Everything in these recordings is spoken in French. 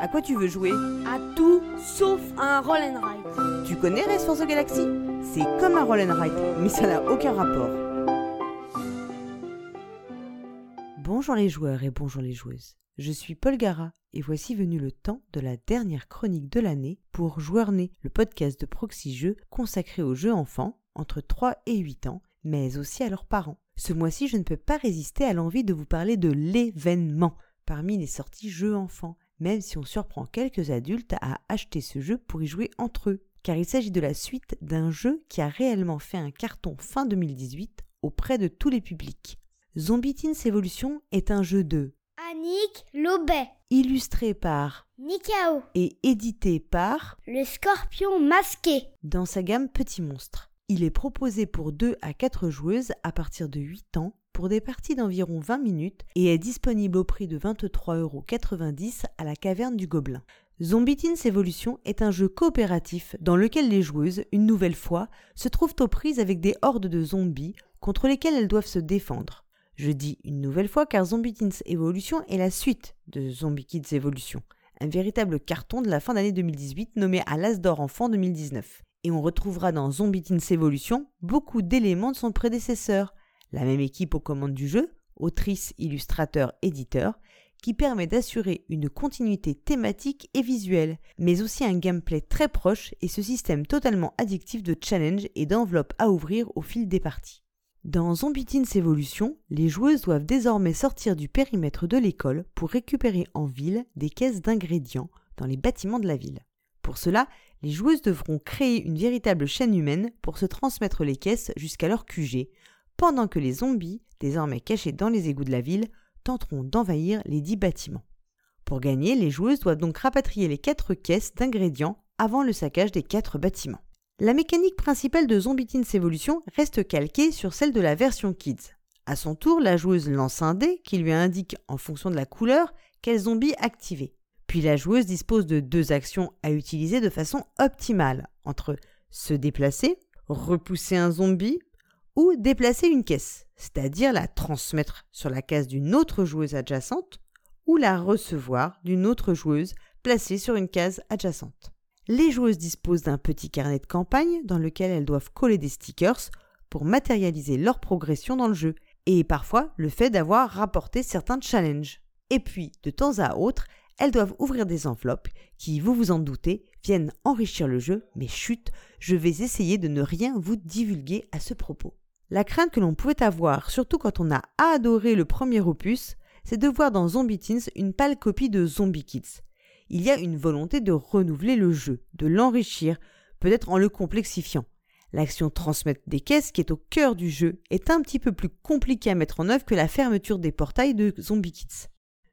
À quoi tu veux jouer? À tout sauf à un roll and ride. Tu connais Race for the Galaxy? C'est comme un roll and ride, mais ça n'a aucun rapport. Bonjour les joueurs et bonjour les joueuses. Je suis Paul Gara et voici venu le temps de la dernière chronique de l'année pour Joueur Né, le podcast de Proxy Jeux consacré aux jeux enfants entre 3 et 8 ans, mais aussi à leurs parents. Ce mois-ci, je ne peux pas résister à l'envie de vous parler de l'événement parmi les sorties jeux enfants, même si on surprend quelques adultes à acheter ce jeu pour y jouer entre eux, car il s'agit de la suite d'un jeu qui a réellement fait un carton fin 2018 auprès de tous les publics. Zombie Teens Evolution est un jeu de Annick Lobet, illustré par Nikao, et édité par le scorpion masqué. dans sa gamme Petit Monstre. Il est proposé pour 2 à 4 joueuses à partir de 8 ans pour des parties d'environ 20 minutes et est disponible au prix de 23,90€ à la caverne du Gobelin. Zombie Teens Evolution est un jeu coopératif dans lequel les joueuses, une nouvelle fois, se trouvent aux prises avec des hordes de zombies contre lesquels elles doivent se défendre. Je dis une nouvelle fois car Zombie Teens Evolution est la suite de Zombie Kids Evolution, un véritable carton de la fin d'année 2018 nommé à l'As d'or enfant 2019. Et on retrouvera dans Zombie Teens Evolution beaucoup d'éléments de son prédécesseur, la même équipe aux commandes du jeu, autrice, illustrateur, éditeur, qui permet d'assurer une continuité thématique et visuelle, mais aussi un gameplay très proche et ce système totalement addictif de challenge et d'enveloppe à ouvrir au fil des parties. Dans Zombie Teens Evolution, les joueuses doivent désormais sortir du périmètre de l'école pour récupérer en ville des caisses d'ingrédients dans les bâtiments de la ville. Pour cela, les joueuses devront créer une véritable chaîne humaine pour se transmettre les caisses jusqu'à leur QG, pendant que les zombies, désormais cachés dans les égouts de la ville, tenteront d'envahir les dix bâtiments. Pour gagner, les joueuses doivent donc rapatrier les quatre caisses d'ingrédients avant le saccage des quatre bâtiments. La mécanique principale de Zombie Teens Evolution reste calquée sur celle de la version Kids. À son tour, la joueuse lance un dé qui lui indique, en fonction de la couleur, quel zombie activer. Puis la joueuse dispose de deux actions à utiliser de façon optimale entre se déplacer, repousser un zombie ou déplacer une caisse, c'est-à-dire la transmettre sur la case d'une autre joueuse adjacente ou la recevoir d'une autre joueuse placée sur une case adjacente. Les joueuses disposent d'un petit carnet de campagne dans lequel elles doivent coller des stickers pour matérialiser leur progression dans le jeu et parfois le fait d'avoir rapporté certains challenges. Et puis, de temps à autre, elles doivent ouvrir des enveloppes qui, vous vous en doutez, viennent enrichir le jeu, mais chut, je vais essayer de ne rien vous divulguer à ce propos. La crainte que l'on pouvait avoir, surtout quand on a adoré le premier opus, c'est de voir dans Zombie Teens une pâle copie de Zombie Kids. Il y a une volonté de renouveler le jeu, de l'enrichir, peut-être en le complexifiant. L'action transmettre des caisses, qui est au cœur du jeu, est un petit peu plus compliquée à mettre en œuvre que la fermeture des portails de Zombie Kids.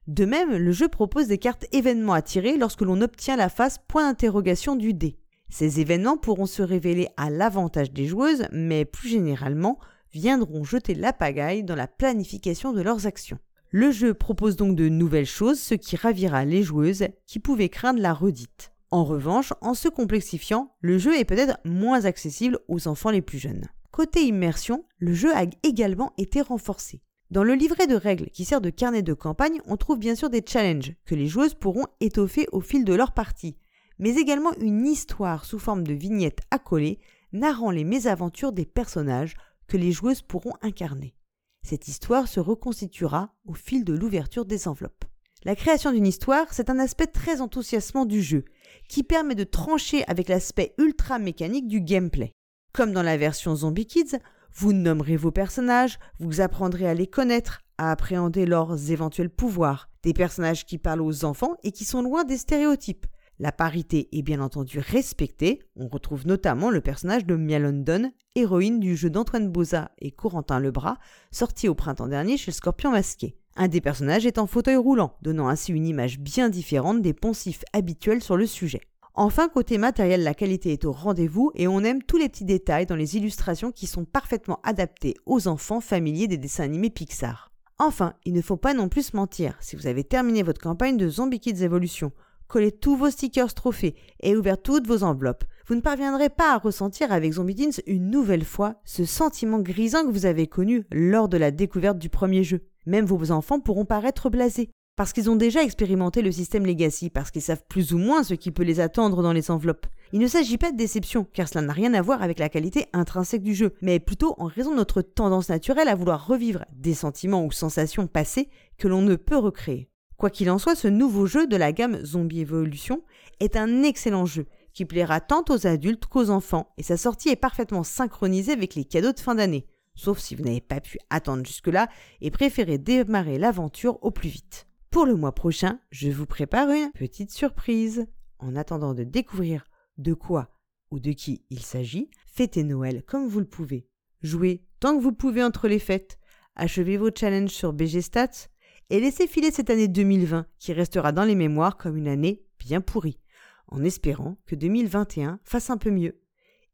De même, le jeu propose des cartes événements à tirer lorsque l'on obtient la phase point d'interrogation du dé. Ces événements pourront se révéler à l'avantage des joueuses, mais plus généralement viendront jeter la pagaille dans la planification de leurs actions. Le jeu propose donc de nouvelles choses, ce qui ravira les joueuses qui pouvaient craindre la redite. En revanche, en se complexifiant, le jeu est peut-être moins accessible aux enfants les plus jeunes. Côté immersion, le jeu a également été renforcé. Dans le livret de règles qui sert de carnet de campagne, on trouve bien sûr des challenges que les joueuses pourront étoffer au fil de leur partie, mais également une histoire sous forme de vignettes à coller narrant les mésaventures des personnages que les joueuses pourront incarner. Cette histoire se reconstituera au fil de l'ouverture des enveloppes. La création d'une histoire, c'est un aspect très enthousiasmant du jeu, qui permet de trancher avec l'aspect ultra mécanique du gameplay. Comme dans la version Zombie Kids, vous nommerez vos personnages, vous apprendrez à les connaître, à appréhender leurs éventuels pouvoirs, des personnages qui parlent aux enfants et qui sont loin des stéréotypes. La parité est bien entendu respectée, on retrouve notamment le personnage de Mia London, héroïne du jeu d'Antoine Boza et Corentin Lebras, sorti au printemps dernier chez Scorpion Masqué. Un des personnages est en fauteuil roulant, donnant ainsi une image bien différente des poncifs habituels sur le sujet. Enfin, côté matériel, la qualité est au rendez-vous et on aime tous les petits détails dans les illustrations qui sont parfaitement adaptées aux enfants familiers des dessins animés Pixar. Enfin, il ne faut pas non plus se mentir, si vous avez terminé votre campagne de Zombie Kids Evolution, collé tous vos stickers trophées et ouvert toutes vos enveloppes, vous ne parviendrez pas à ressentir avec Zombie une nouvelle fois ce sentiment grisant que vous avez connu lors de la découverte du premier jeu. Même vos enfants pourront paraître blasés. parce qu'ils ont déjà expérimenté le système Legacy, parce qu'ils savent plus ou moins ce qui peut les attendre dans les enveloppes. Il ne s'agit pas de déception, car cela n'a rien à voir avec la qualité intrinsèque du jeu, mais plutôt en raison de notre tendance naturelle à vouloir revivre des sentiments ou sensations passées que l'on ne peut recréer. Quoi qu'il en soit, ce nouveau jeu de la gamme Zombie Evolution est un excellent jeu qui plaira tant aux adultes qu'aux enfants, et sa sortie est parfaitement synchronisée avec les cadeaux de fin d'année, sauf si vous n'avez pas pu attendre jusque-là et préférez démarrer l'aventure au plus vite. Pour le mois prochain, je vous prépare une petite surprise. En attendant de découvrir de quoi ou de qui il s'agit, fêtez Noël comme vous le pouvez. Jouez tant que vous pouvez entre les fêtes. Achevez vos challenges sur BG Stats et laissez filer cette année 2020 qui restera dans les mémoires comme une année bien pourrie, en espérant que 2021 fasse un peu mieux.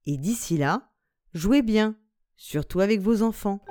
Et d'ici là, jouez bien, surtout avec vos enfants.